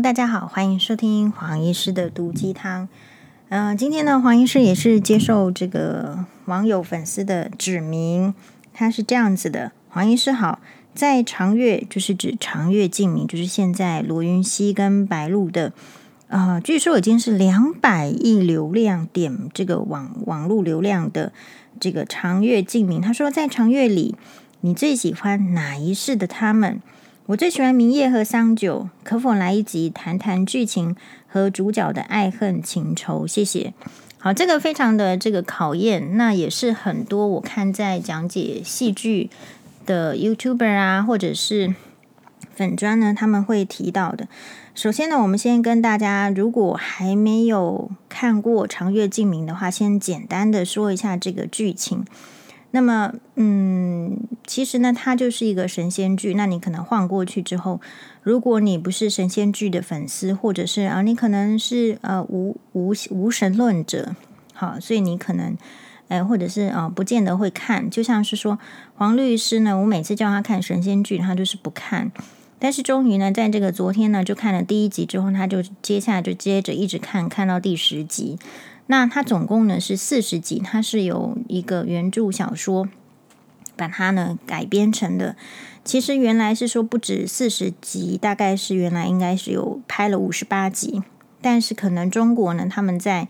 大家好，欢迎收听黄医师的毒鸡汤。嗯、呃，今天呢，黄医师也是接受这个网友粉丝的指名，他是这样子的：黄医师好，在长月，就是指长月烬明，就是现在罗云熙跟白鹿的，呃，据说已经是两百亿流量点这个网网络流量的这个长月烬明。他说，在长月里，你最喜欢哪一世的他们？我最喜欢明夜和桑久，可否来一集谈谈剧情和主角的爱恨情仇？谢谢。好，这个非常的这个考验，那也是很多我看在讲解戏剧的 YouTuber 啊，或者是粉专呢，他们会提到的。首先呢，我们先跟大家，如果还没有看过《长月烬明》的话，先简单的说一下这个剧情。那么，嗯，其实呢，它就是一个神仙剧。那你可能晃过去之后，如果你不是神仙剧的粉丝，或者是啊，你可能是呃无无无神论者，好，所以你可能，呃，或者是啊，不见得会看。就像是说黄律师呢，我每次叫他看神仙剧，他就是不看。但是终于呢，在这个昨天呢，就看了第一集之后，他就接下来就接着一直看，看到第十集。那它总共呢是四十集，它是由一个原著小说把它呢改编成的。其实原来是说不止四十集，大概是原来应该是有拍了五十八集，但是可能中国呢他们在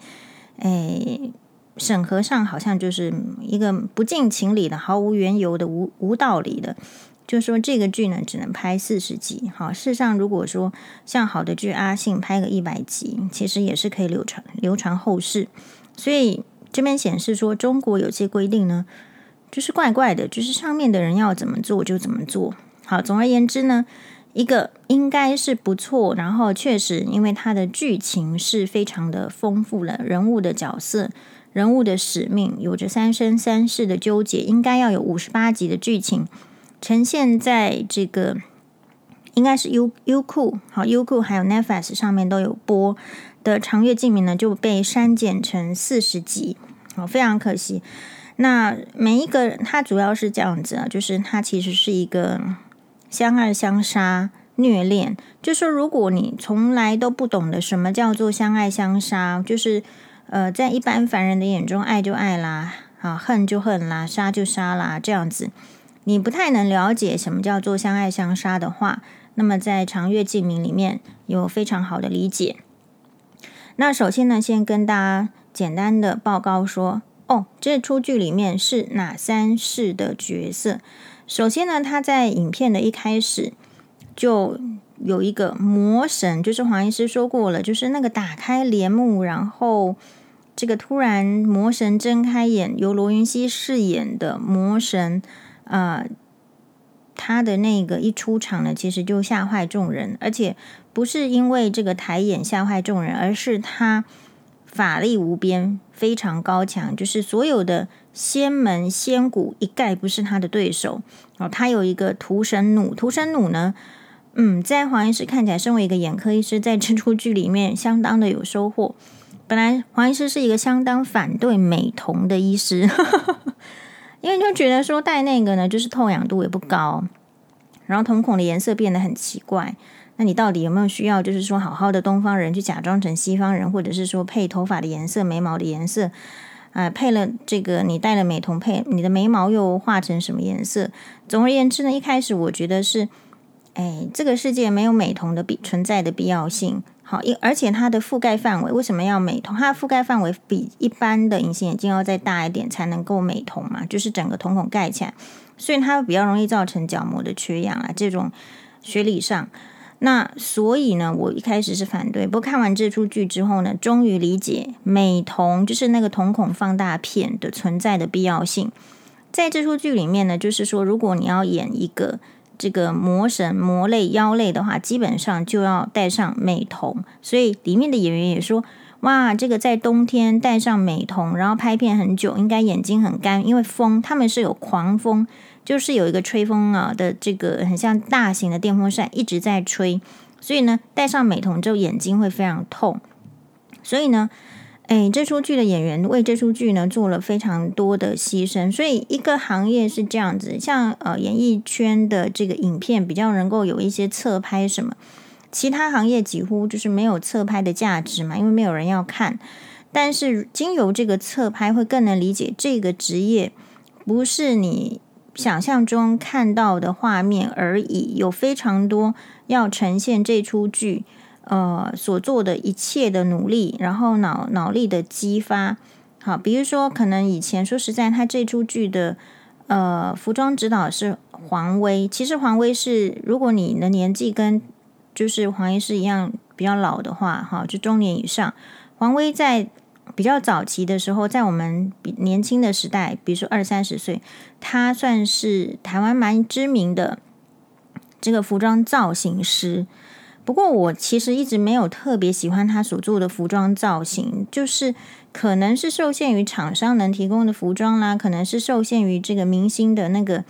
诶审核上好像就是一个不近情理的、毫无缘由的、无无道理的。就说这个剧呢，只能拍四十集。好，事实上，如果说像好的剧《阿信》拍个一百集，其实也是可以流传流传后世。所以这边显示说，中国有些规定呢，就是怪怪的，就是上面的人要怎么做就怎么做。好，总而言之呢，一个应该是不错，然后确实因为它的剧情是非常的丰富了，人物的角色、人物的使命，有着三生三世的纠结，应该要有五十八集的剧情。呈现在这个应该是优优酷好优酷还有 Netflix 上面都有播的《长月烬明》呢，就被删减成四十集，好，非常可惜。那每一个它主要是这样子啊，就是它其实是一个相爱相杀虐恋。就说如果你从来都不懂得什么叫做相爱相杀，就是呃，在一般凡人的眼中，爱就爱啦，啊，恨就恨啦，杀就杀啦，这样子。你不太能了解什么叫做相爱相杀的话，那么在《长月烬明》里面有非常好的理解。那首先呢，先跟大家简单的报告说，哦，这出剧里面是哪三世的角色？首先呢，他在影片的一开始就有一个魔神，就是黄医师说过了，就是那个打开帘幕，然后这个突然魔神睁开眼，由罗云熙饰演的魔神。呃，他的那个一出场呢，其实就吓坏众人，而且不是因为这个抬眼吓坏众人，而是他法力无边，非常高强，就是所有的仙门仙骨一概不是他的对手。哦，他有一个屠神弩，屠神弩呢，嗯，在黄医师看起来，身为一个眼科医师，在这出剧里面相当的有收获。本来黄医师是一个相当反对美瞳的医师。因为就觉得说戴那个呢，就是透氧度也不高，然后瞳孔的颜色变得很奇怪。那你到底有没有需要，就是说好好的东方人去假装成西方人，或者是说配头发的颜色、眉毛的颜色，啊、呃，配了这个你戴了美瞳配你的眉毛又画成什么颜色？总而言之呢，一开始我觉得是，哎，这个世界没有美瞳的必存在的必要性。好，因而且它的覆盖范围为什么要美瞳？它的覆盖范围比一般的隐形眼镜要再大一点才能够美瞳嘛，就是整个瞳孔盖起来，所以它比较容易造成角膜的缺氧啊。这种学理上，那所以呢，我一开始是反对，不过看完这出剧之后呢，终于理解美瞳就是那个瞳孔放大片的存在的必要性。在这出剧里面呢，就是说，如果你要演一个。这个魔神、魔类、妖类的话，基本上就要戴上美瞳。所以里面的演员也说：“哇，这个在冬天戴上美瞳，然后拍片很久，应该眼睛很干，因为风他们是有狂风，就是有一个吹风啊的这个很像大型的电风扇一直在吹，所以呢，戴上美瞳之后眼睛会非常痛。所以呢。”哎，这出剧的演员为这出剧呢做了非常多的牺牲，所以一个行业是这样子，像呃演艺圈的这个影片比较能够有一些侧拍什么，其他行业几乎就是没有侧拍的价值嘛，因为没有人要看。但是经由这个侧拍，会更能理解这个职业不是你想象中看到的画面而已，有非常多要呈现这出剧呃所做的一切的努力，然后脑脑力的激发。好，比如说可能以前说实在，他这出剧的呃服装指导是黄威，其实黄威是如果你的年纪跟就是黄医师一样比较老的话，哈，就中年以上，黄威在。比较早期的时候，在我们比年轻的时代，比如说二三十岁，他算是台湾蛮知名的这个服装造型师。不过，我其实一直没有特别喜欢他所做的服装造型，就是可能是受限于厂商能提供的服装啦，可能是受限于这个明星的那个。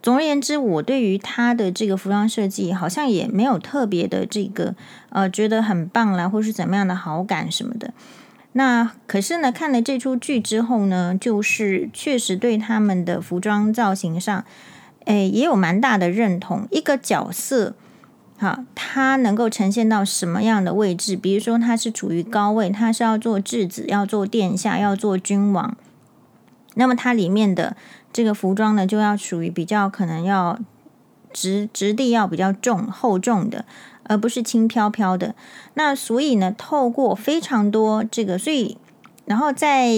总而言之，我对于他的这个服装设计，好像也没有特别的这个呃觉得很棒啦，或是怎么样的好感什么的。那可是呢，看了这出剧之后呢，就是确实对他们的服装造型上，诶，也有蛮大的认同。一个角色，哈，它能够呈现到什么样的位置？比如说，它是处于高位，它是要做质子，要做殿下，要做君王。那么，它里面的这个服装呢，就要属于比较可能要质质地要比较重厚重的。而不是轻飘飘的。那所以呢，透过非常多这个，所以然后在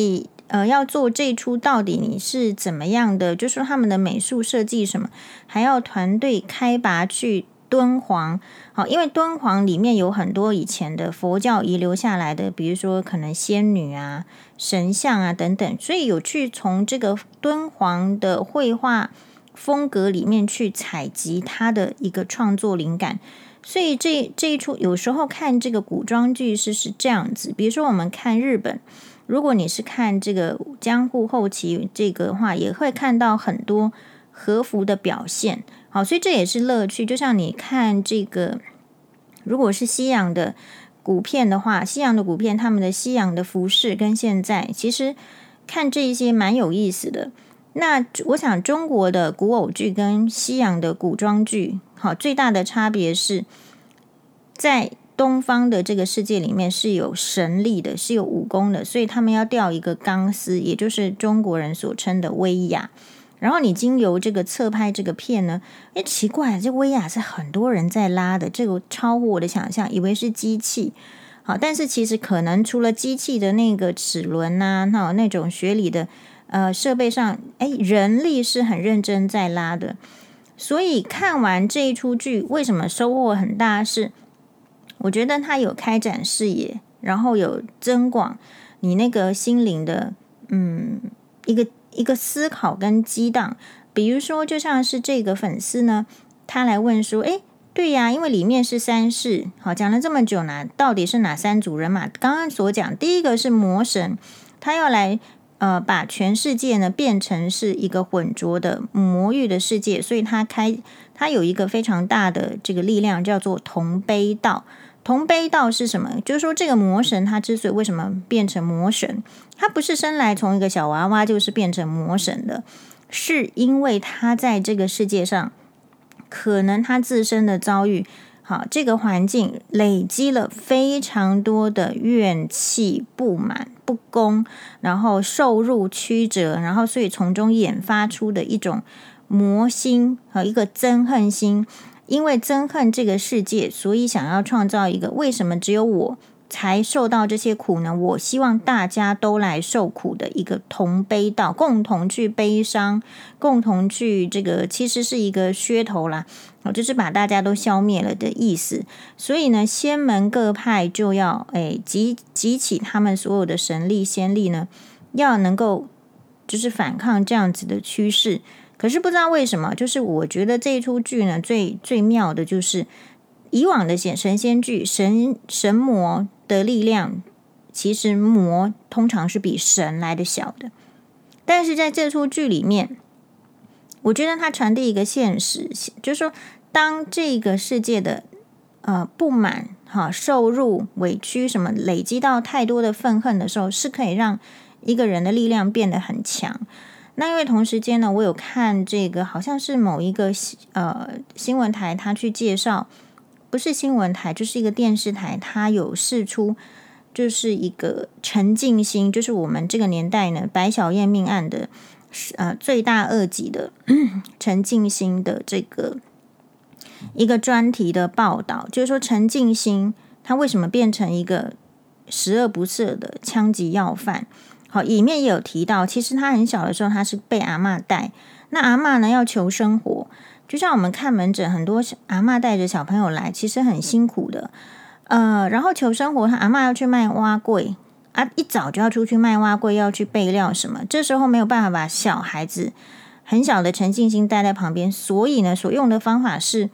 呃要做这出到底你是怎么样的，就是说他们的美术设计什么，还要团队开拔去敦煌。好，因为敦煌里面有很多以前的佛教遗留下来的，比如说可能仙女啊、神像啊等等，所以有去从这个敦煌的绘画风格里面去采集他的一个创作灵感。所以这这一出有时候看这个古装剧是是这样子，比如说我们看日本，如果你是看这个江户后期这个的话，也会看到很多和服的表现。好，所以这也是乐趣。就像你看这个，如果是西洋的古片的话，西洋的古片他们的西洋的服饰跟现在其实看这一些蛮有意思的。那我想中国的古偶剧跟西洋的古装剧。好，最大的差别是在东方的这个世界里面是有神力的，是有武功的，所以他们要吊一个钢丝，也就是中国人所称的威亚。然后你经由这个侧拍这个片呢，诶，奇怪，这威亚是很多人在拉的，这个超乎我的想象，以为是机器。好，但是其实可能除了机器的那个齿轮呐，那那种学理的呃设备上，诶，人力是很认真在拉的。所以看完这一出剧，为什么收获很大？是我觉得它有开展视野，然后有增广你那个心灵的，嗯，一个一个思考跟激荡。比如说，就像是这个粉丝呢，他来问说：“诶，对呀，因为里面是三世，好，讲了这么久呢，到底是哪三组人马？刚刚所讲，第一个是魔神，他要来。”呃，把全世界呢变成是一个浑浊的魔域的世界，所以他开他有一个非常大的这个力量，叫做同悲道。同悲道是什么？就是说，这个魔神他之所以为什么变成魔神，他不是生来从一个小娃娃就是变成魔神的，是因为他在这个世界上，可能他自身的遭遇。好，这个环境累积了非常多的怨气、不满、不公，然后受辱曲折，然后所以从中演发出的一种魔心和一个憎恨心，因为憎恨这个世界，所以想要创造一个为什么只有我才受到这些苦呢？我希望大家都来受苦的一个同悲道，共同去悲伤，共同去这个，其实是一个噱头啦，哦就是把大家都消灭了的意思。所以呢，仙门各派就要诶集集起他们所有的神力仙力呢，要能够就是反抗这样子的趋势。可是不知道为什么，就是我觉得这一出剧呢，最最妙的就是以往的神神仙剧，神神魔。的力量，其实魔通常是比神来的小的，但是在这出剧里面，我觉得它传递一个现实，就是说，当这个世界的呃不满、哈受辱、委屈什么累积到太多的愤恨的时候，是可以让一个人的力量变得很强。那因为同时间呢，我有看这个好像是某一个呃新闻台，他去介绍。不是新闻台，就是一个电视台，他有试出，就是一个陈静心，就是我们这个年代呢，白小燕命案的，呃，罪大恶极的陈静心的这个一个专题的报道，就是说陈静心他为什么变成一个十恶不赦的枪击要犯？好，里面也有提到，其实他很小的时候，他是被阿嬷带。那阿嬷呢，要求生活，就像我们看门诊，很多阿嬷带着小朋友来，其实很辛苦的。呃，然后求生活，他阿嬷要去卖碗粿啊，一早就要出去卖碗粿，要去备料什么。这时候没有办法把小孩子很小的陈静心带在旁边，所以呢，所用的方法是，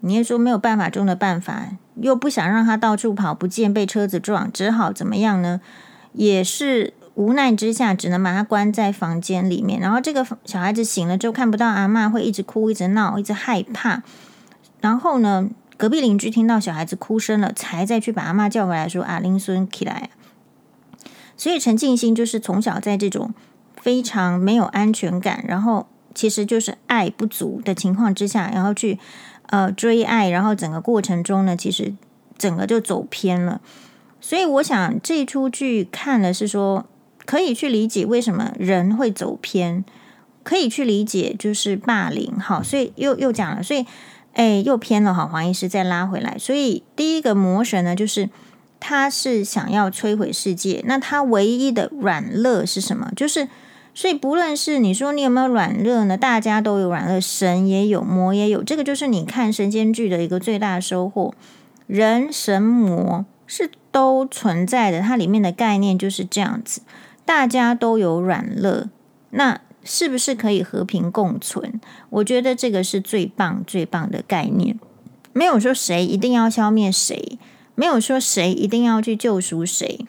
你也说没有办法中的办法，又不想让他到处跑不见，被车子撞，只好怎么样呢？也是。无奈之下，只能把他关在房间里面。然后这个小孩子醒了之后，看不到阿嬷，会一直哭、一直闹、一直害怕。然后呢，隔壁邻居听到小孩子哭声了，才再去把阿嬷叫回来，说：“啊，林孙起来。”所以陈进兴就是从小在这种非常没有安全感，然后其实就是爱不足的情况之下，然后去呃追爱，然后整个过程中呢，其实整个就走偏了。所以我想这出剧看了是说。可以去理解为什么人会走偏，可以去理解就是霸凌，好，所以又又讲了，所以哎又偏了，哈，黄医师再拉回来，所以第一个魔神呢，就是他是想要摧毁世界，那他唯一的软肋是什么？就是所以不论是你说你有没有软肋呢，大家都有软肋，神也有，魔也有，这个就是你看神仙剧的一个最大的收获，人神魔是都存在的，它里面的概念就是这样子。大家都有软肋，那是不是可以和平共存？我觉得这个是最棒、最棒的概念。没有说谁一定要消灭谁，没有说谁一定要去救赎谁，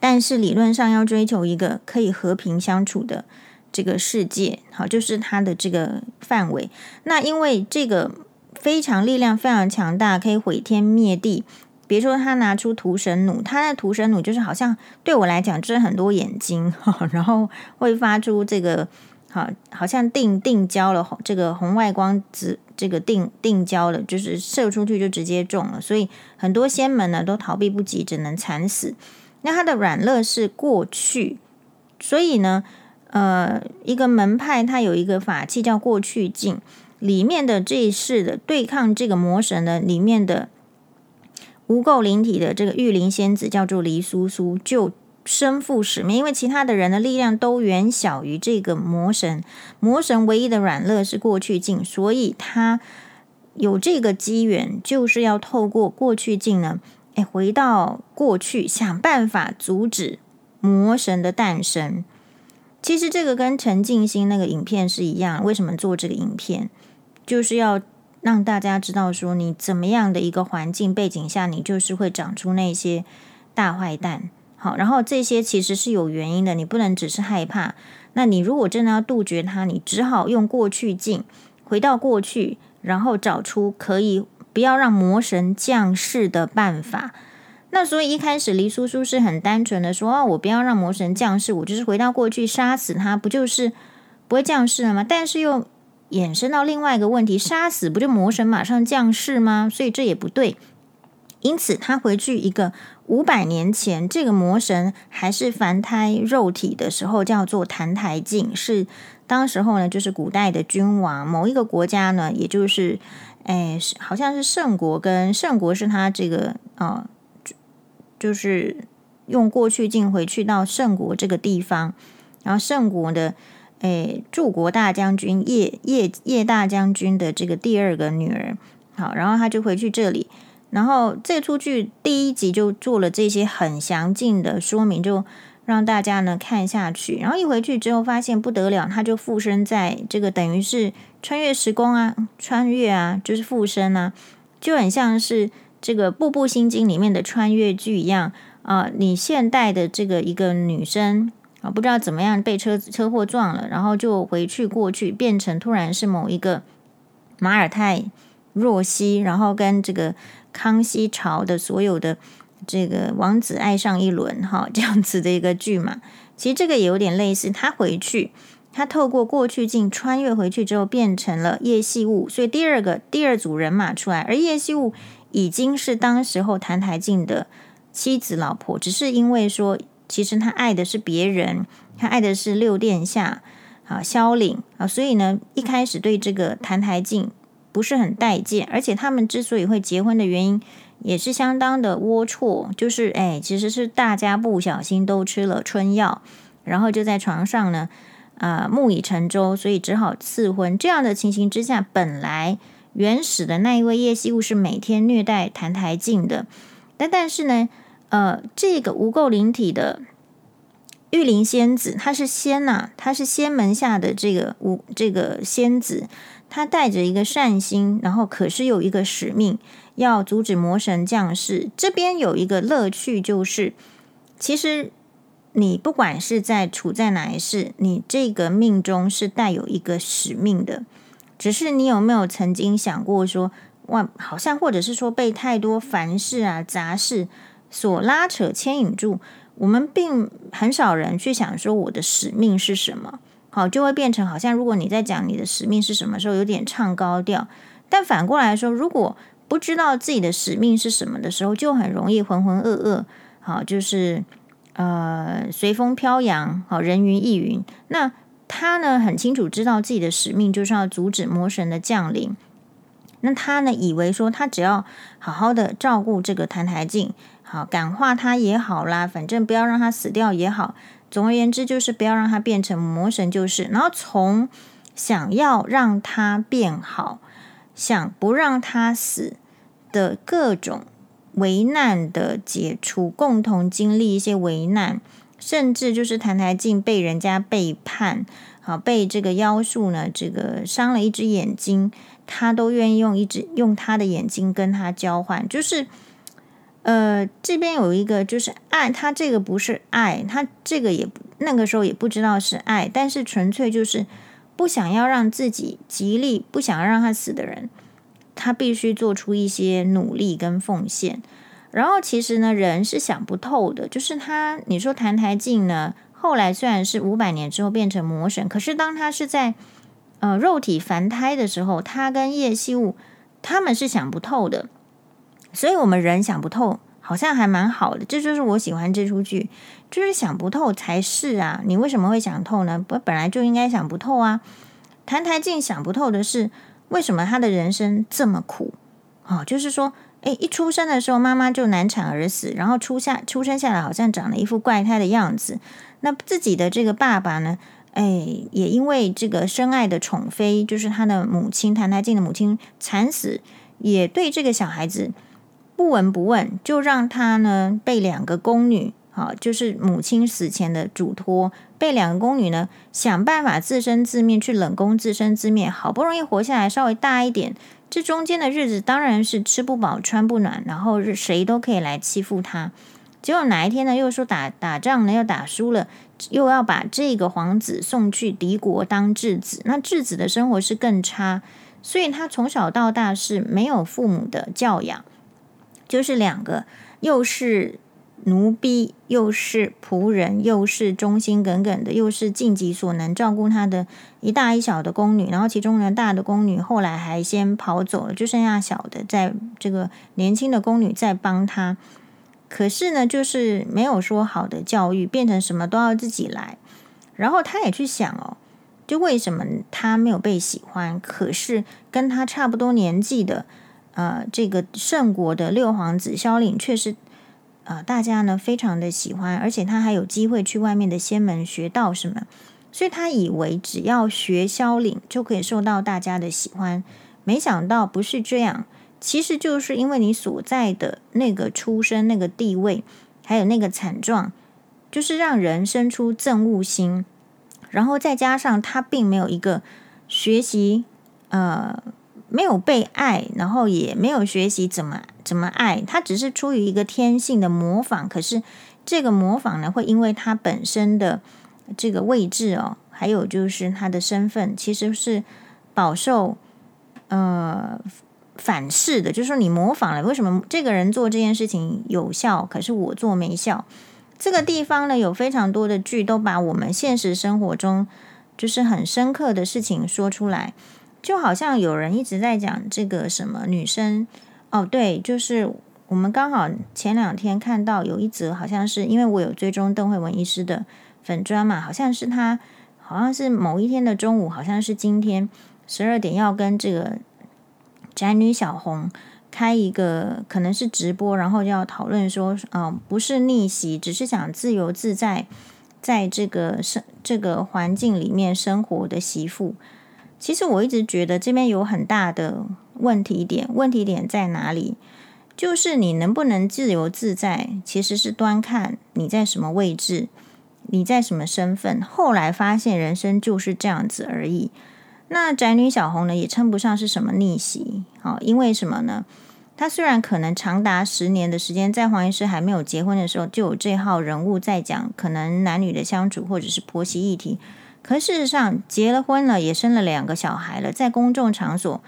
但是理论上要追求一个可以和平相处的这个世界。好，就是它的这个范围。那因为这个非常力量非常强大，可以毁天灭地。比如说，他拿出屠神弩，他的屠神弩就是好像对我来讲，就是很多眼睛，然后会发出这个好，好像定定焦了，这个红外光子，这个定定焦了，就是射出去就直接中了，所以很多仙门呢都逃避不及，只能惨死。那他的软肋是过去，所以呢，呃，一个门派它有一个法器叫过去镜，里面的这一世的对抗这个魔神的里面的。无垢灵体的这个玉灵仙子叫做黎苏苏，就身负使命，因为其他的人的力量都远小于这个魔神。魔神唯一的软肋是过去镜，所以他有这个机缘，就是要透过过去镜呢，哎，回到过去，想办法阻止魔神的诞生。其实这个跟陈静心那个影片是一样，为什么做这个影片，就是要。让大家知道说，你怎么样的一个环境背景下，你就是会长出那些大坏蛋。好，然后这些其实是有原因的，你不能只是害怕。那你如果真的要杜绝它，你只好用过去镜回到过去，然后找出可以不要让魔神降世的办法。那所以一开始黎叔叔是很单纯的说：“哦，我不要让魔神降世，我就是回到过去杀死他，不就是不会降世了吗？”但是又。衍生到另外一个问题，杀死不就魔神马上降世吗？所以这也不对。因此，他回去一个五百年前，这个魔神还是凡胎肉体的时候，叫做澹台烬，是当时候呢，就是古代的君王，某一个国家呢，也就是，哎，好像是圣国跟圣国是他这个啊、呃，就是用过去镜回去到圣国这个地方，然后圣国的。诶，柱国大将军叶叶叶大将军的这个第二个女儿，好，然后他就回去这里，然后这出剧第一集就做了这些很详尽的说明，就让大家呢看下去。然后一回去之后，发现不得了，他就附身在这个等于是穿越时空啊，穿越啊，就是附身啊，就很像是这个《步步心经》里面的穿越剧一样啊。你现代的这个一个女生。不知道怎么样被车车祸撞了，然后就回去过去，变成突然是某一个马尔泰若曦，然后跟这个康熙朝的所有的这个王子爱上一轮，哈，这样子的一个剧嘛。其实这个也有点类似，他回去，他透过过去镜穿越回去之后，变成了叶细雾，所以第二个第二组人马出来，而叶细雾已经是当时候澹台烬的妻子老婆，只是因为说，其实他爱的是别人，他爱的是六殿下啊萧岭啊，所以呢，一开始对这个澹台烬不是很待见，而且他们之所以会结婚的原因，也是相当的龌龊，就是哎，其实是大家不小心都吃了春药，然后就在床上呢。啊，木已成舟，所以只好赐婚。这样的情形之下，本来原始的那一位叶细雾是每天虐待澹台烬的，但但是呢，呃，这个无垢灵体的玉灵仙子，她是仙呐、啊，她是仙门下的这个无这个仙子，她带着一个善心，然后可是有一个使命，要阻止魔神降世。这边有一个乐趣，就是其实。你不管是在处在哪一世，你这个命中是带有一个使命的，只是你有没有曾经想过说，哇，好像或者是说被太多凡事啊杂事所拉扯牵引住，我们并很少人去想说我的使命是什么，好，就会变成好像如果你在讲你的使命是什么时候，有点唱高调，但反过来说，如果不知道自己的使命是什么的时候，就很容易浑浑噩噩，好，就是。呃，随风飘扬，好，人云亦云。那他呢，很清楚知道自己的使命就是要阻止魔神的降临。那他呢，以为说他只要好好的照顾这个澹台烬，好感化他也好啦，反正不要让他死掉也好。总而言之，就是不要让他变成魔神，就是。然后从想要让他变好，想不让他死的各种。危难的解除，共同经历一些危难，甚至就是澹台静被人家背叛，好被这个妖术呢，这个伤了一只眼睛，他都愿意用一只用他的眼睛跟他交换，就是呃这边有一个就是爱，他这个不是爱，他这个也那个时候也不知道是爱，但是纯粹就是不想要让自己极力，不想要让他死的人。他必须做出一些努力跟奉献，然后其实呢，人是想不透的。就是他，你说澹台烬呢，后来虽然是五百年之后变成魔神，可是当他是在呃肉体凡胎的时候，他跟叶希雾他们是想不透的。所以我们人想不透，好像还蛮好的。这就是我喜欢这出剧，就是想不透才是啊。你为什么会想透呢？不，本来就应该想不透啊。澹台烬想不透的是。为什么他的人生这么苦？哦，就是说，诶，一出生的时候妈妈就难产而死，然后出下出生下来好像长了一副怪胎的样子。那自己的这个爸爸呢，诶，也因为这个深爱的宠妃，就是他的母亲澹台烬的母亲惨死，也对这个小孩子不闻不问，就让他呢被两个宫女。好，就是母亲死前的嘱托，被两个宫女呢想办法自生自灭，去冷宫自生自灭，好不容易活下来，稍微大一点，这中间的日子当然是吃不饱穿不暖，然后谁都可以来欺负他。结果哪一天呢，又说打打仗呢，又打输了，又要把这个皇子送去敌国当质子，那质子的生活是更差，所以他从小到大是没有父母的教养，就是两个，又是。奴婢又是仆人，又是忠心耿耿的，又是尽己所能照顾他的一大一小的宫女。然后其中呢，大的宫女后来还先跑走了，就剩下小的，在这个年轻的宫女在帮他。可是呢，就是没有说好的教育，变成什么都要自己来。然后他也去想哦，就为什么他没有被喜欢？可是跟他差不多年纪的，呃，这个圣国的六皇子萧岭却是。呃，大家呢非常的喜欢，而且他还有机会去外面的仙门学道什么，所以他以为只要学萧岭就可以受到大家的喜欢，没想到不是这样，其实就是因为你所在的那个出身、那个地位，还有那个惨状，就是让人生出憎恶心，然后再加上他并没有一个学习，呃。没有被爱，然后也没有学习怎么怎么爱，他只是出于一个天性的模仿。可是这个模仿呢，会因为他本身的这个位置哦，还有就是他的身份，其实是饱受呃反噬的。就是说你模仿了，为什么这个人做这件事情有效，可是我做没效？这个地方呢，有非常多的剧都把我们现实生活中就是很深刻的事情说出来，就好像有人一直在讲这个什么女生哦，对，就是我们刚好前两天看到有一则，好像是因为我有追踪邓惠文医师的粉专嘛，好像是他，好像是某一天的中午，好像是今天十二点要跟这个宅女小红开一个可能是直播，然后就要讨论说，嗯、不是逆袭，只是想自由自在。在这个生这个环境里面生活的媳妇，其实我一直觉得这边有很大的问题点。问题点在哪里？就是你能不能自由自在，其实是端看你在什么位置，你在什么身份。后来发现人生就是这样子而已。那宅女小红呢，也称不上是什么逆袭，好，因为什么呢？她虽然可能长达十年的时间，在黄医师还没有结婚的时候，就有这号人物在讲可能男女的相处，或者是婆媳议题。可事实上，结了婚了，也生了两个小孩了，在公众场所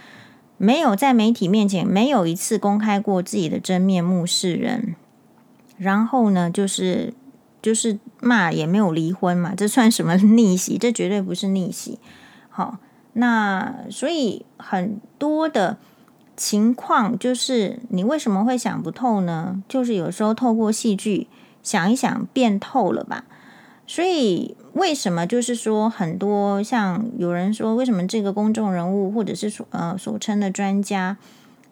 没有在媒体面前没有一次公开过自己的真面目示人。然后呢，就是就是骂也没有离婚嘛，这算什么 逆袭？这绝对不是逆袭。好，那所以很多的。情况就是你为什么会想不透呢？就是有时候透过戏剧想一想变透了吧。所以为什么就是说很多像有人说，为什么这个公众人物或者是所呃所称的专家，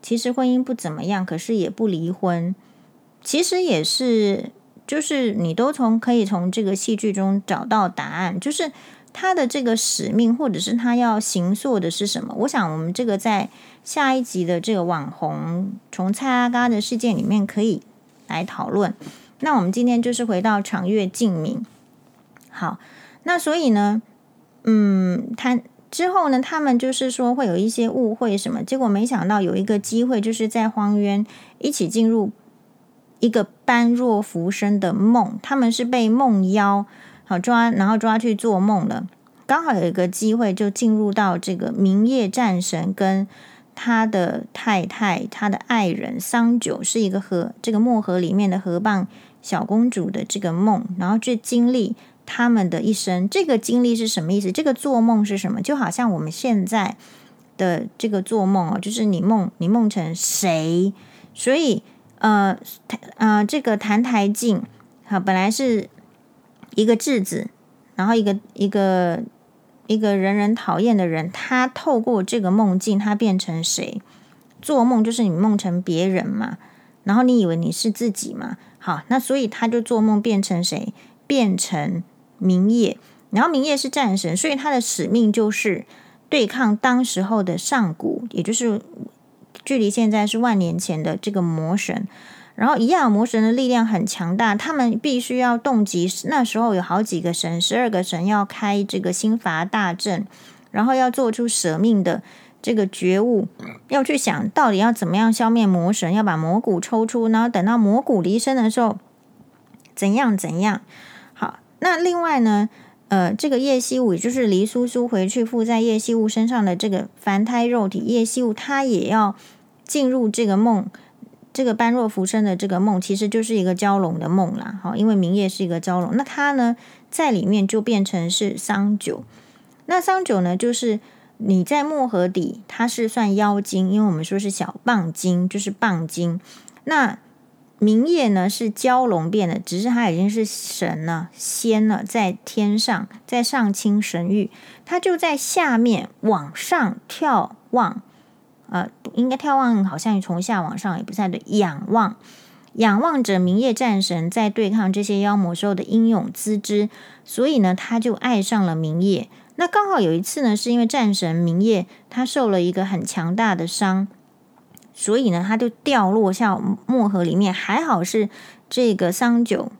其实婚姻不怎么样，可是也不离婚，其实也是就是你都从可以从这个戏剧中找到答案，就是。他的这个使命，或者是他要行塑的是什么？我想，我们这个在下一集的这个网红从蔡阿嘎的事件里面可以来讨论。那我们今天就是回到长月烬明。好，那所以呢，嗯，他之后呢，他们就是说会有一些误会什么，结果没想到有一个机会，就是在荒渊一起进入一个般若浮生的梦，他们是被梦妖。好抓，然后抓去做梦了。刚好有一个机会，就进入到这个冥夜战神跟他的太太、他的爱人桑九，是一个河这个漠河里面的河蚌小公主的这个梦，然后去经历他们的一生。这个经历是什么意思？这个做梦是什么？就好像我们现在的这个做梦哦，就是你梦你梦成谁？所以呃呃，这个澹台烬好，本来是。一个质子，然后一个一个一个人人讨厌的人，他透过这个梦境，他变成谁？做梦就是你梦成别人嘛，然后你以为你是自己嘛？好，那所以他就做梦变成谁？变成冥夜，然后冥夜是战神，所以他的使命就是对抗当时候的上古，也就是距离现在是万年前的这个魔神。然后，一样魔神的力量很强大，他们必须要动集。那时候有好几个神，十二个神要开这个心法大阵，然后要做出舍命的这个觉悟，要去想到底要怎么样消灭魔神，要把魔骨抽出，然后等到魔骨离身的时候，怎样怎样。那另外呢，呃，这个叶惜雾，也就是黎苏苏回去附在叶惜雾身上的这个凡胎肉体，叶惜雾他也要进入这个梦。这个般若浮生的这个梦，其实就是一个蛟龙的梦啦。好，因为冥夜是一个蛟龙，那他呢在里面就变成是桑九。那桑九呢，就是你在漠河底，它是算妖精，因为我们说是小棒精，就是棒精。那冥夜呢是蛟龙变的，只是它已经是神了，仙了，在天上，在上清神域，它就在下面往上眺望。呃，应该眺望，好像从下往上也不太对。仰望，仰望着冥夜战神在对抗这些妖魔时候的英勇姿姿，所以呢，他就爱上了冥夜。那刚好有一次呢，是因为战神冥夜他受了一个很强大的伤，所以呢，他就掉落下漠河里面。还好是这个桑九，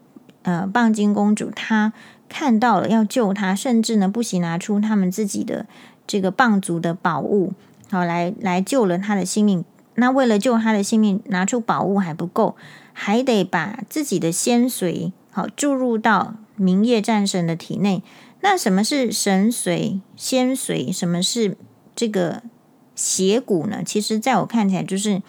呃，蚌精公主，她看到了要救他，甚至呢，不惜拿出他们自己的这个蚌族的宝物。好，来来救了他的性命。那为了救他的性命，拿出宝物还不够，还得把自己的仙髓好注入到冥夜战神的体内。那什么是神髓、仙髓？什么是这个邪骨呢？其实，在我看起来，就是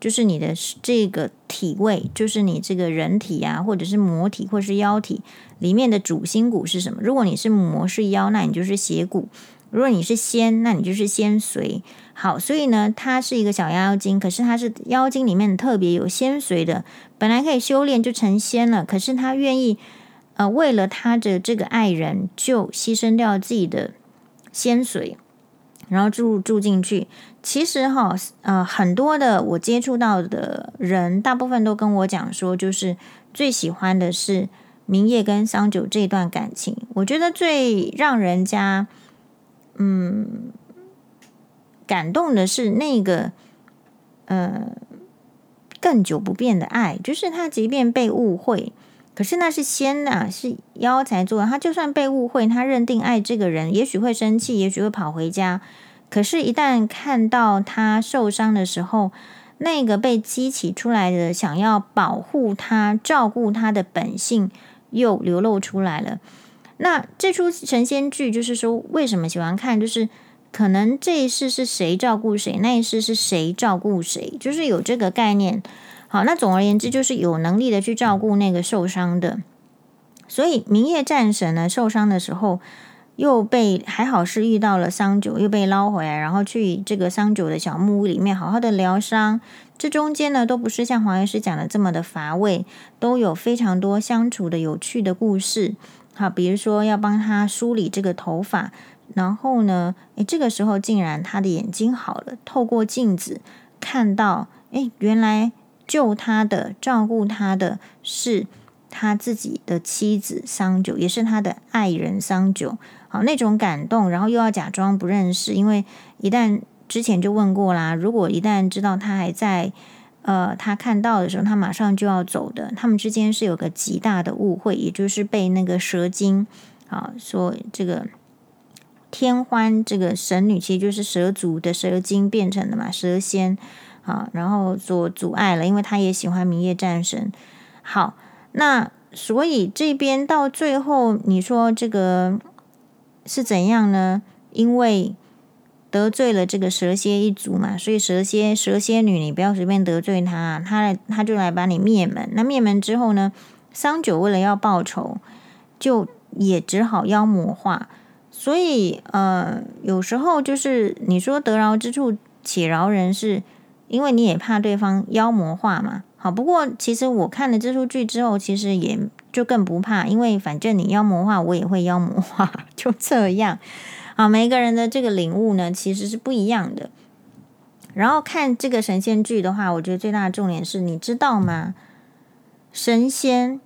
就是你的这个体位，就是你这个人体啊，或者是魔体，或是妖体里面的主心骨是什么？如果你是魔是妖，那你就是邪骨；如果你是仙，那你就是仙髓。好，所以呢，它是一个小妖精，可是它是妖精里面特别有仙髓的，本来可以修炼就成仙了，可是他愿意呃为了他的这个爱人，就牺牲掉自己的仙髓。然后住住进去，其实哈，呃，很多的我接触到的人，大部分都跟我讲说，就是最喜欢的是明夜跟桑九这段感情。我觉得最让人家嗯感动的是那个呃更久不变的爱，就是他即便被误会，可是那是仙呐、啊，是妖才做的。他就算被误会，他认定爱这个人，也许会生气，也许会跑回家。可是，一旦看到他受伤的时候，那个被激起出来的想要保护他、照顾他的本性又流露出来了。那这出神仙剧，就是说，为什么喜欢看？就是可能这一世是谁照顾谁，那一世是谁照顾谁，就是有这个概念。好，那总而言之，就是有能力的去照顾那个受伤的。所以，明夜战神呢，受伤的时候，又被还好是遇到了桑九，又被捞回来，然后去这个桑九的小木屋里面好好的疗伤。这中间呢，都不是像黄医师讲的这么的乏味，都有非常多相处的有趣的故事。好，比如说要帮他梳理这个头发，然后呢，诶，这个时候竟然他的眼睛好了，透过镜子看到，诶，原来。救他的、照顾他的是他自己的妻子桑九，也是他的爱人桑九。好，那种感动，然后又要假装不认识，因为一旦之前就问过啦，如果一旦知道他还在，呃，他看到的时候，他马上就要走的。他们之间是有个极大的误会，也就是被那个蛇精啊说这个天欢这个神女，其实就是蛇族的蛇精变成的嘛，蛇仙。啊，然后所阻碍了，因为他也喜欢明夜战神。好，那所以这边到最后，你说这个是怎样呢？因为得罪了这个蛇蝎一族嘛，所以蛇蝎蛇蝎女，你不要随便得罪他，他来他就来把你灭门。那灭门之后呢，桑九为了要报仇，就也只好妖魔化。所以呃，有时候就是你说得饶之处且饶人是。因为你也怕对方妖魔化嘛，好，不过其实我看了这出剧之后，其实也就更不怕，因为反正你妖魔化，我也会妖魔化，就这样。啊，每个人的这个领悟呢，其实是不一样的。然后看这个神仙剧的话，我觉得最大的重点是你知道吗？神仙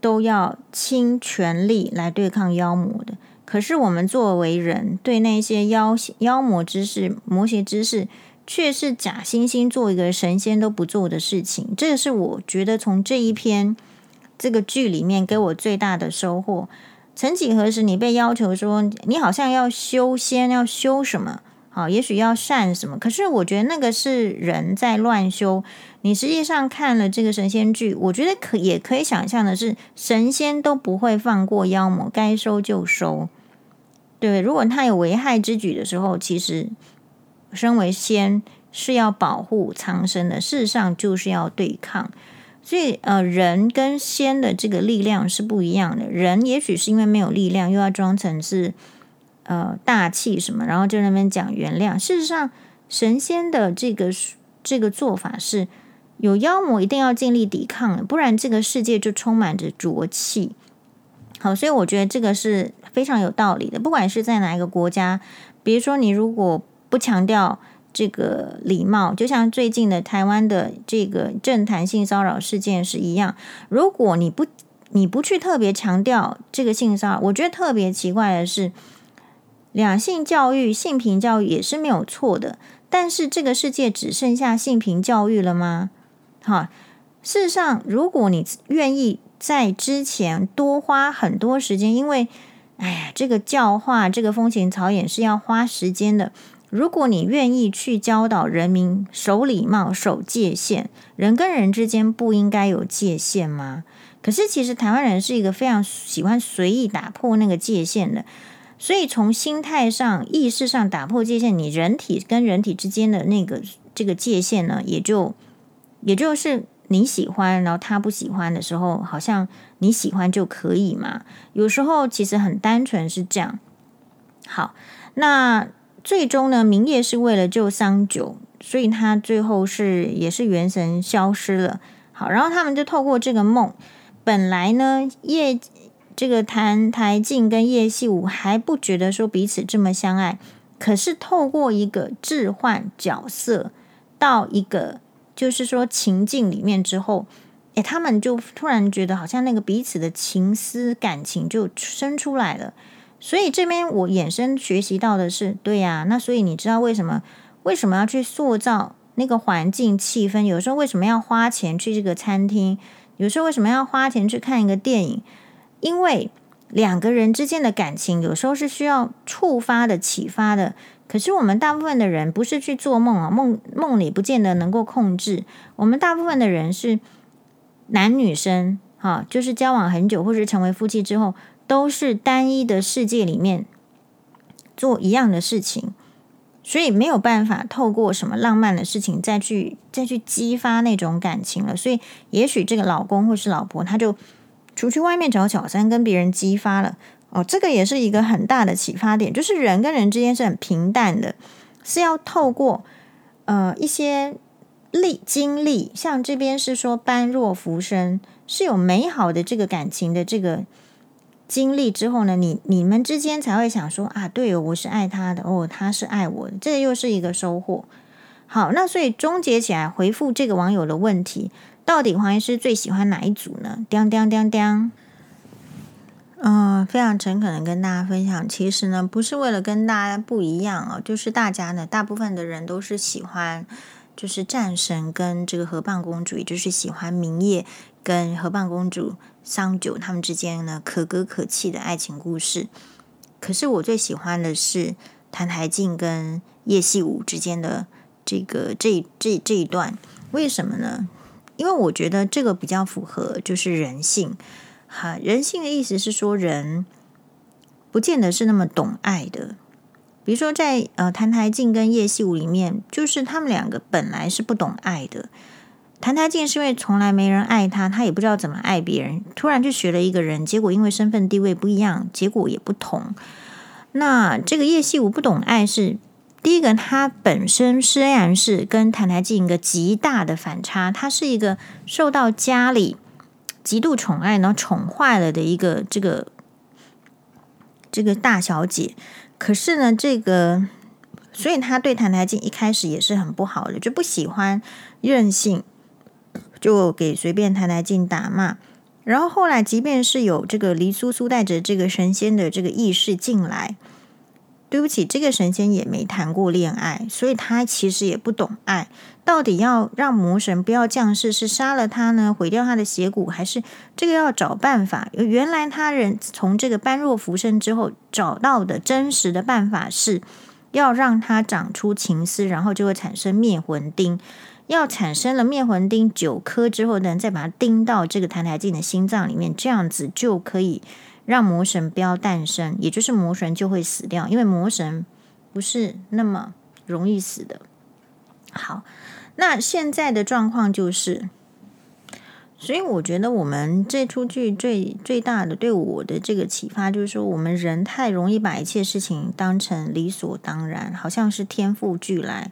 都要倾全力来对抗妖魔的，可是我们作为人，对那些妖妖魔之事、魔邪之事。却是假惺惺做一个神仙都不做的事情，这个是我觉得从这一篇这个剧里面给我最大的收获。曾几何时，你被要求说你好像要修仙，要修什么？好，也许要善什么？可是我觉得那个是人在乱修。你实际上看了这个神仙剧，我觉得可也可以想象的是，神仙都不会放过妖魔，该收就收。对，如果他有危害之举的时候，其实。身为仙是要保护苍生的，事实上就是要对抗。所以，呃，人跟仙的这个力量是不一样的。人也许是因为没有力量，又要装成是呃大气什么，然后就那边讲原谅。事实上，神仙的这个这个做法是有妖魔一定要尽力抵抗，不然这个世界就充满着浊气。好，所以我觉得这个是非常有道理的。不管是在哪一个国家，比如说你如果。不强调这个礼貌，就像最近的台湾的这个政坛性骚扰事件是一样。如果你不你不去特别强调这个性骚扰，我觉得特别奇怪的是，两性教育、性平教育也是没有错的。但是这个世界只剩下性平教育了吗？哈，事实上，如果你愿意在之前多花很多时间，因为哎呀，这个教化、这个风情操演是要花时间的。如果你愿意去教导人民守礼貌、守界限，人跟人之间不应该有界限吗？可是其实台湾人是一个非常喜欢随意打破那个界限的，所以从心态上、意识上打破界限，你人体跟人体之间的那个这个界限呢，也就也就是你喜欢，然后他不喜欢的时候，好像你喜欢就可以嘛？有时候其实很单纯是这样。好，那最终呢，明夜是为了救桑九，所以他最后是也是元神消失了。好，然后他们就透过这个梦，本来呢叶这个澹台烬跟叶细武还不觉得说彼此这么相爱，可是透过一个置换角色到一个就是说情境里面之后，诶，他们就突然觉得好像那个彼此的情思感情就生出来了。所以这边我衍生学习到的是，对呀，那所以你知道为什么为什么要去塑造那个环境气氛？有时候为什么要花钱去这个餐厅？有时候为什么要花钱去看一个电影？因为两个人之间的感情有时候是需要触发的、启发的。可是我们大部分的人不是去做梦啊，梦梦里不见得能够控制。我们大部分的人是男女生，哈，就是交往很久或者成为夫妻之后，都是单一的世界里面做一样的事情，所以没有办法透过什么浪漫的事情再去再去激发那种感情了。所以也许这个老公或是老婆他就。出去外面找小三，跟别人激发了哦，这个也是一个很大的启发点，就是人跟人之间是很平淡的，是要透过呃一些历经历，像这边是说般若浮生是有美好的这个感情的这个经历之后呢，你你们之间才会想说啊，对哦，我是爱他的哦，他是爱我的，这又是一个收获。好，那所以终结起来回复这个网友的问题。到底黄医师最喜欢哪一组呢？叮叮叮叮，嗯，非常诚恳的跟大家分享，其实呢，不是为了跟大家不一样哦，就是大家呢，大部分的人都是喜欢，就是战神跟这个河蚌公主，也就是喜欢明夜跟河蚌公主桑九他们之间呢可歌可泣的爱情故事。可是我最喜欢的是澹台烬跟叶细武之间的这个这这这一段，为什么呢？因为我觉得这个比较符合，就是人性。哈，人性的意思是说，人不见得是那么懂爱的。比如说在，呃澹台烬跟叶细武里面，就是他们两个本来是不懂爱的。澹台烬是因为从来没人爱他，他也不知道怎么爱别人，突然就学了一个人，结果因为身份地位不一样，结果也不同。那这个叶细武不懂爱是。第一个，他本身虽然是跟澹台烬一个极大的反差，他是一个受到家里极度宠爱，然后宠坏了的一个这个这个大小姐。可是呢，这个所以他对澹台烬一开始也是很不好的，就不喜欢任性，就给随便澹台进打骂。然后后来，即便是有这个黎苏苏带着这个神仙的这个意识进来。对不起，这个神仙也没谈过恋爱，所以他其实也不懂爱。到底要让魔神不要降世，是杀了他呢，毁掉他的邪骨，还是这个要找办法？原来他人从这个般若浮生之后找到的真实的办法是，要让他长出情丝，然后就会产生灭魂钉。要产生了灭魂钉九颗之后呢，再把它钉到这个澹台烬的心脏里面，这样子就可以。让魔神不要诞生，也就是魔神就会死掉，因为魔神不是那么容易死的。好，那现在的状况就是，所以我觉得我们这出剧最最大的对我的这个启发，就是说我们人太容易把一切事情当成理所当然，好像是天赋俱来，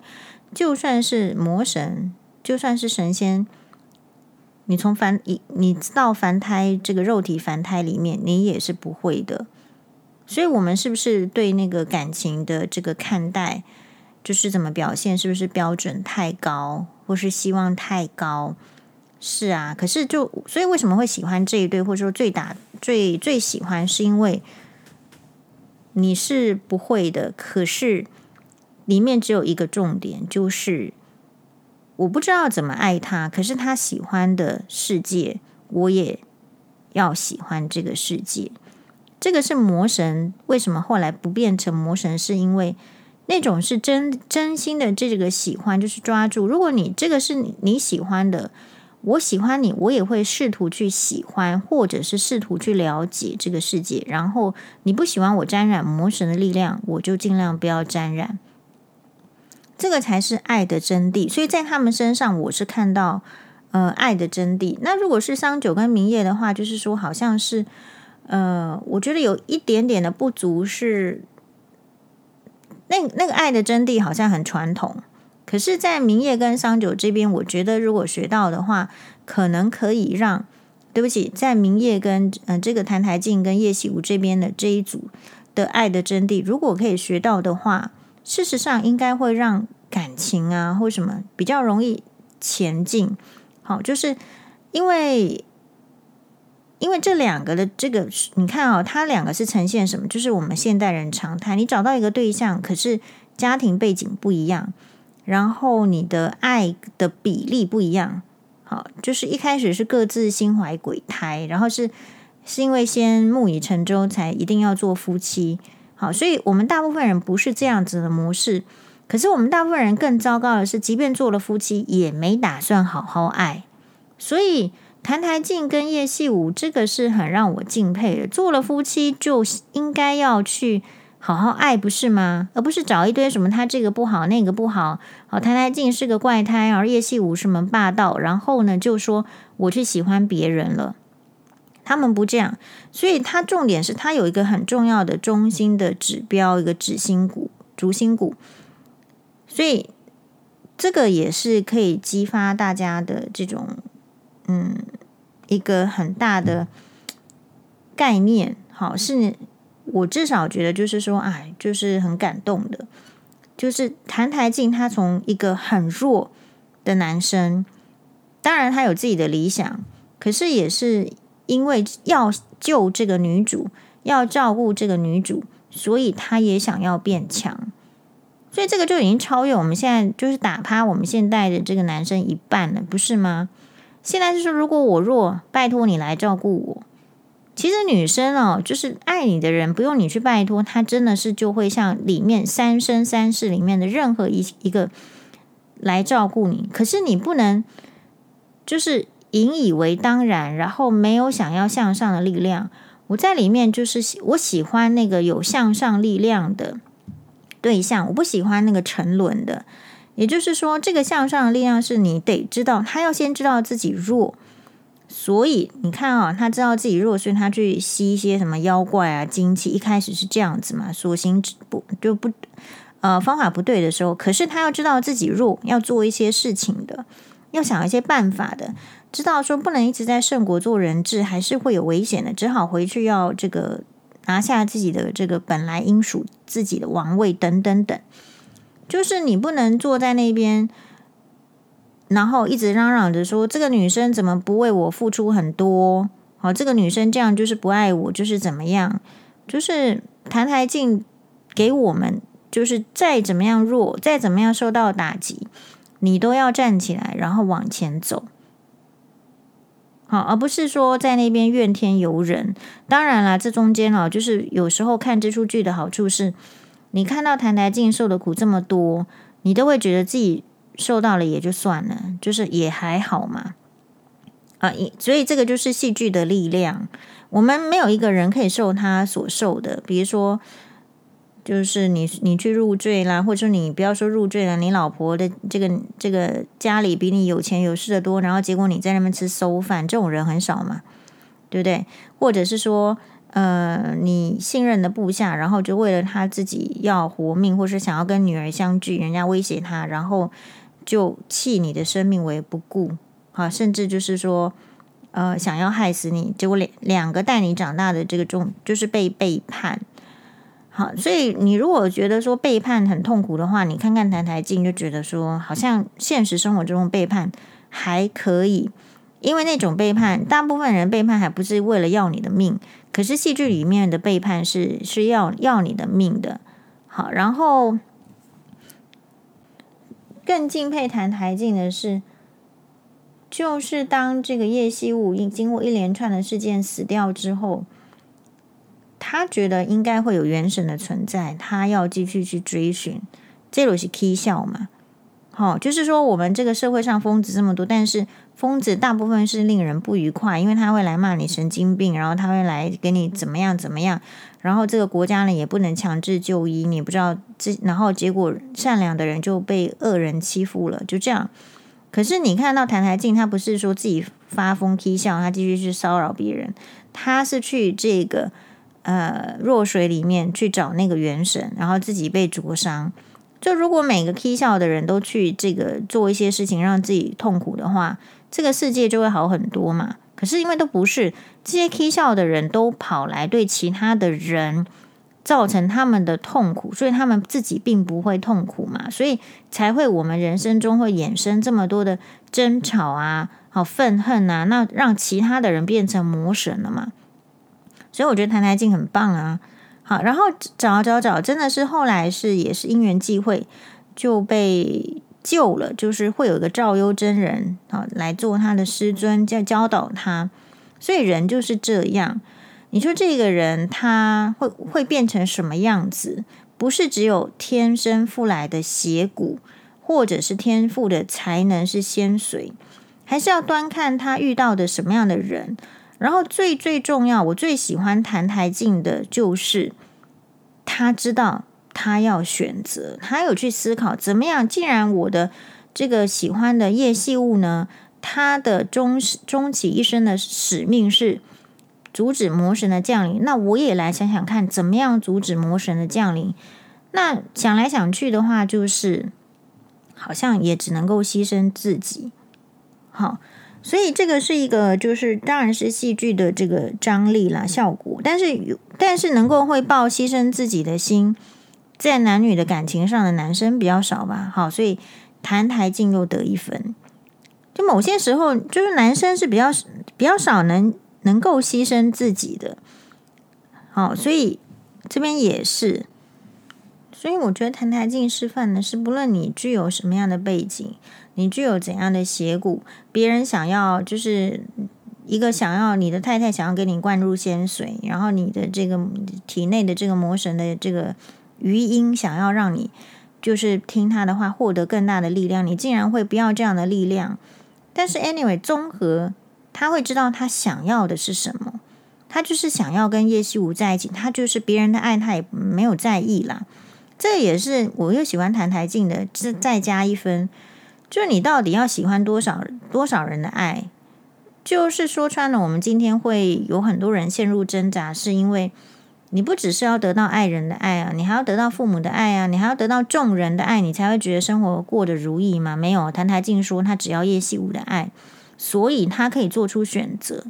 就算是魔神，就算是神仙。你从凡你你到凡胎这个肉体凡胎里面，你也是不会的。所以，我们是不是对那个感情的这个看待，就是怎么表现，是不是标准太高，或是希望太高？是啊，可是就所以为什么会喜欢这一对，或者说最大最最喜欢，是因为你是不会的，可是里面只有一个重点，就是。我不知道怎么爱他，可是他喜欢的世界，我也要喜欢这个世界。这个是魔神为什么后来不变成魔神，是因为那种是真真心的这个喜欢，就是抓住。如果你这个是你喜欢的，我喜欢你，我也会试图去喜欢，或者是试图去了解这个世界。然后你不喜欢我沾染魔神的力量，我就尽量不要沾染。这个才是爱的真谛。所以在他们身上，我是看到呃爱的真谛。那如果是桑九跟明夜的话，就是说好像是呃，我觉得有一点点的不足是，那那个爱的真谛好像很传统。可是，在明夜跟桑九这边，我觉得如果学到的话，可能可以让，对不起，在明夜跟嗯、这个澹台烬跟叶夕雾这边的这一组的爱的真谛，如果可以学到的话，事实上应该会让感情啊或什么比较容易前进。好，就是因为因为这两个的这个，你看啊、哦，它两个是呈现什么？就是我们现代人常态，你找到一个对象，可是家庭背景不一样。然后你的爱的比例不一样，好，就是一开始是各自心怀鬼胎，然后是是因为先木已成舟才一定要做夫妻，好，所以我们大部分人不是这样子的模式，可是我们大部分人更糟糕的是，即便做了夫妻，也没打算好好爱，所以澹台烬跟叶细武这个是很让我敬佩的，做了夫妻就应该要去。好好爱不是吗？而不是找一堆什么他这个不好那个不好。好，澹台烬是个怪胎，而叶细武什么霸道，然后呢就说我去喜欢别人了。他们不这样，所以他重点是他有一个很重要的中心的指标，一个指心骨、主心骨。所以这个也是可以激发大家的这种嗯一个很大的概念。好，是。我至少觉得，就是说，哎，就是很感动的，就是澹台烬他从一个很弱的男生，当然他有自己的理想，可是也是因为要救这个女主，要照顾这个女主，所以他也想要变强，所以这个就已经超越我们现在就是打趴我们现代的这个男生一半了，不是吗？现在就是如果我弱，拜托你来照顾我。其实女生哦，就是爱你的人，不用你去拜托，她真的是就会像里面三生三世里面的任何一一个来照顾你。可是你不能就是引以为当然，然后没有想要向上的力量。我在里面就是我喜欢那个有向上力量的对象，我不喜欢那个沉沦的。也就是说，这个向上的力量是你得知道，他要先知道自己弱。所以你看啊、他知道自己弱，所以他去吸一些什么妖怪啊、精气。一开始是这样子嘛，所行不就不呃方法不对的时候，可是他要知道自己弱，要做一些事情的，要想一些办法的，知道说不能一直在圣国做人质，还是会有危险的，只好回去要这个拿下自己的这个本来应属自己的王位等等等，就是你不能坐在那边。然后一直嚷嚷着说：“这个女生怎么不为我付出很多？好，这个女生这样就是不爱我，就是怎么样？就是澹台烬给我们，就是再怎么样弱，再怎么样受到打击，你都要站起来，然后往前走。好，而不是说在那边怨天尤人。当然了，这中间哦，就是有时候看这出剧的好处是，你看到澹台烬受的苦这么多，你都会觉得自己。”受到了也就算了，就是也还好嘛，啊，所以这个就是戏剧的力量。我们没有一个人可以受他所受的，比如说，就是你你去入赘啦，或者说你不要说入赘了，你老婆的这个这个家里比你有钱有势的多，然后结果你在那边吃馊饭，这种人很少嘛，对不对？或者是说，呃，你信任的部下，然后就为了他自己要活命，或是想要跟女儿相聚，人家威胁他，然后。就弃你的生命为不顾，啊，甚至就是说，呃，想要害死你，结果两两个带你长大的这个重，就是被背叛，好，所以你如果觉得说背叛很痛苦的话，你看看澹台烬，就觉得说，好像现实生活中背叛还可以，因为那种背叛，大部分人背叛还不是为了要你的命，可是戏剧里面的背叛是是要要你的命的，好，然后。更敬佩澹台烬的是，就是当这个叶夕雾经过一连串的事件死掉之后，他觉得应该会有元神的存在，他要继续去追寻。这都是 K 笑嘛？好，就是说我们这个社会上疯子这么多，但是疯子大部分是令人不愉快，因为他会来骂你神经病，然后他会来给你怎么样怎么样，然后这个国家呢也不能强制就医，你不知道这，然后结果善良的人就被恶人欺负了，就这样。可是你看到澹台烬，他不是说自己发疯 k 笑，他继续去骚扰别人，他是去这个呃弱水里面去找那个元神，然后自己被灼伤。就如果每个踢笑的人都去这个做一些事情让自己痛苦的话，这个世界就会好很多嘛？可是因为都不是这些 K 笑的人都跑来对其他的人造成他们的痛苦，所以他们自己并不会痛苦嘛，所以才会我们人生中会衍生这么多的争吵啊、好愤恨啊，那让其他的人变成魔神了嘛。所以我觉得谭台静很棒啊，好，然后找找找，真的是后来是也是因缘际会就被。救了，就是会有一个赵优真人啊来做他的师尊，教教导他。所以人就是这样，你说这个人他会会变成什么样子？不是只有天生赋来的血骨，或者是天赋的才能是仙髓，还是要端看他遇到的什么样的人。然后最最重要，我最喜欢澹台烬的就是他知道。他要选择，他有去思考怎么样。既然我的这个喜欢的叶细雾呢，他的终终其一生的使命是阻止魔神的降临。那我也来想想看，怎么样阻止魔神的降临？那想来想去的话，就是好像也只能够牺牲自己。好，所以这个是一个，就是当然是戏剧的这个张力啦、效果，但是，但是能够会抱牺牲自己的心。在男女的感情上的男生比较少吧，好，所以澹台烬又得一分。就某些时候，就是男生是比较比较少能能够牺牲自己的，好，所以这边也是。所以我觉得澹台烬示范的是，不论你具有什么样的背景，你具有怎样的邪骨，别人想要就是一个想要你的太太想要给你灌入仙水，然后你的这个体内的这个魔神的这个。余音想要让你就是听他的话，获得更大的力量，你竟然会不要这样的力量。但是 anyway，综合他会知道他想要的是什么，他就是想要跟叶细无在一起，他就是别人的爱他也没有在意啦。这也是我又喜欢澹台烬的，再再加一分，就你到底要喜欢多少多少人的爱？就是说穿了，我们今天会有很多人陷入挣扎，是因为。你不只是要得到爱人的爱啊，你还要得到父母的爱啊，你还要得到众人的爱，你才会觉得生活过得如意吗？没有，澹台烬说他只要叶细武的爱，所以他可以做出选择。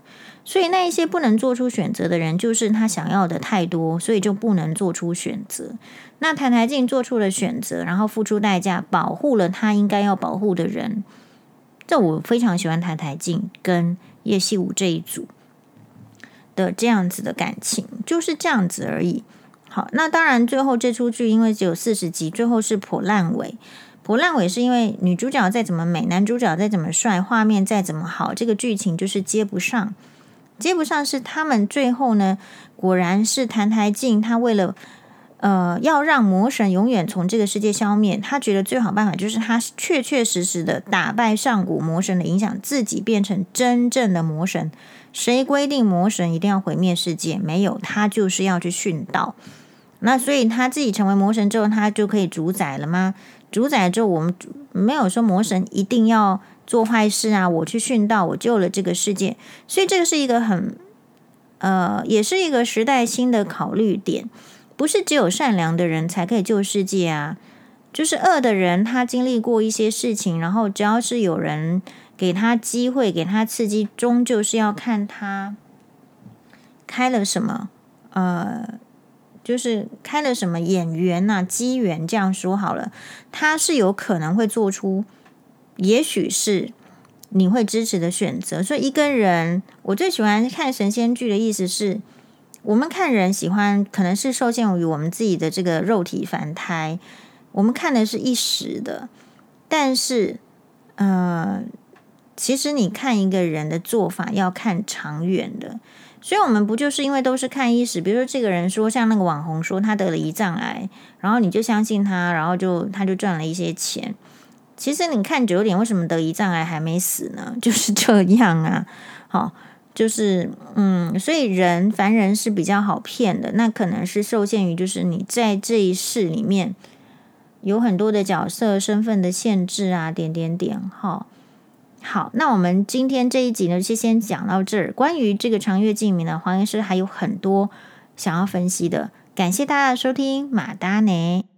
所以那一些不能做出选择的人，就是他想要的太多，所以就不能做出选择。那澹台烬做出了选择，然后付出代价，保护了他应该要保护的人。这我非常喜欢澹台烬跟叶细武这一组。的这样子的感情就是这样子而已。好，那当然最后这出剧因为只有四十集，最后是破烂尾。破烂尾是因为女主角再怎么美，男主角再怎么帅，画面再怎么好，这个剧情就是接不上。接不上是他们最后呢，果然是澹台烬，他为了呃要让魔神永远从这个世界消灭，他觉得最好办法就是他确确实实的打败上古魔神的影响，自己变成真正的魔神。谁规定魔神一定要毁灭世界？没有，他就是要去殉道。那所以他自己成为魔神之后，他就可以主宰了吗？主宰之后，我们没有说魔神一定要做坏事啊。我去殉道，我救了这个世界。所以这个是一个很呃，也是一个时代新的考虑点。不是只有善良的人才可以救世界啊，就是恶的人，他经历过一些事情，然后只要是有人。给他机会，给他刺激，终究是要看他开了什么，呃，就是开了什么眼缘呐、机缘。这样说好了，他是有可能会做出，也许是你会支持的选择。所以一个人，我最喜欢看神仙剧的意思是，我们看人喜欢，可能是受限于我们自己的这个肉体凡胎，我们看的是一时的，但是，呃。其实你看一个人的做法要看长远的，所以我们不就是因为都是看一时，比如说这个人说像那个网红说他得了胰脏癌，然后你就相信他，然后就他就赚了一些钱。其实你看久点，为什么得胰脏癌还没死呢？就是这样啊。好，就是嗯，所以人凡人是比较好骗的，那可能是受限于就是你在这一世里面有很多的角色身份的限制啊，点点点。哈，好，那我们今天这一集呢，就先讲到这儿。关于这个长月烬明呢，黄医师还有很多想要分析的。感谢大家的收听，马达内。